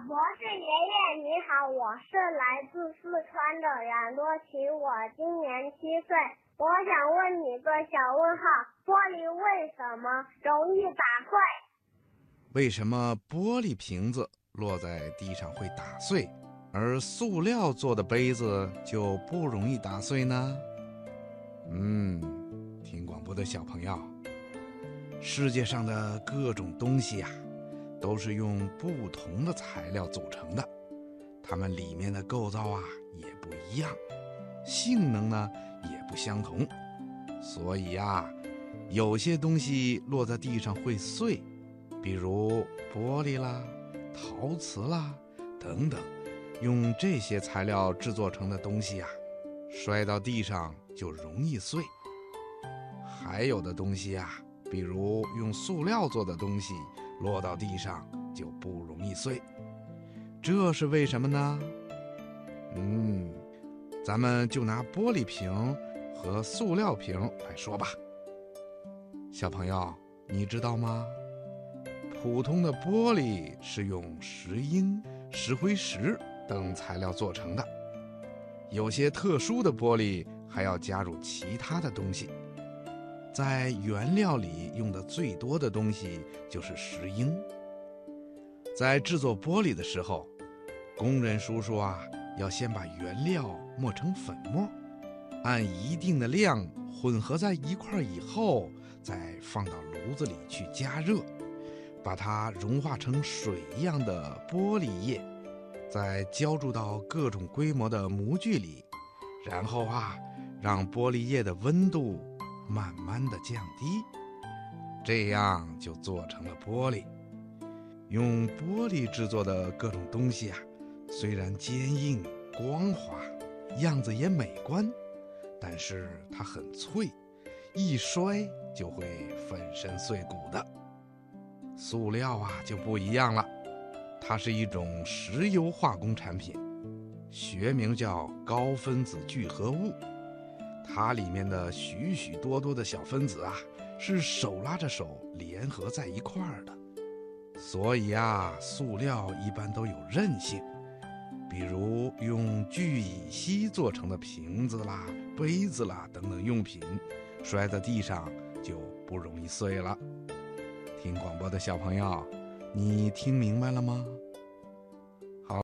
博士爷爷你好，我是来自四川的冉多奇，我今年七岁，我想问你个小问号：玻璃为什么容易打碎？为什么玻璃瓶子落在地上会打碎，而塑料做的杯子就不容易打碎呢？嗯，听广播的小朋友，世界上的各种东西呀。都是用不同的材料组成的，它们里面的构造啊也不一样，性能呢也不相同，所以呀，有些东西落在地上会碎，比如玻璃啦、陶瓷啦等等，用这些材料制作成的东西啊，摔到地上就容易碎。还有的东西啊，比如用塑料做的东西。落到地上就不容易碎，这是为什么呢？嗯，咱们就拿玻璃瓶和塑料瓶来说吧。小朋友，你知道吗？普通的玻璃是用石英、石灰石等材料做成的，有些特殊的玻璃还要加入其他的东西。在原料里用的最多的东西就是石英。在制作玻璃的时候，工人叔叔啊，要先把原料磨成粉末，按一定的量混合在一块儿以后，再放到炉子里去加热，把它融化成水一样的玻璃液，再浇注到各种规模的模具里，然后啊，让玻璃液的温度。慢慢的降低，这样就做成了玻璃。用玻璃制作的各种东西啊，虽然坚硬光滑，样子也美观，但是它很脆，一摔就会粉身碎骨的。塑料啊就不一样了，它是一种石油化工产品，学名叫高分子聚合物。它里面的许许多多的小分子啊，是手拉着手联合在一块儿的，所以啊，塑料一般都有韧性。比如用聚乙烯做成的瓶子啦、杯子啦等等用品，摔在地上就不容易碎了。听广播的小朋友，你听明白了吗？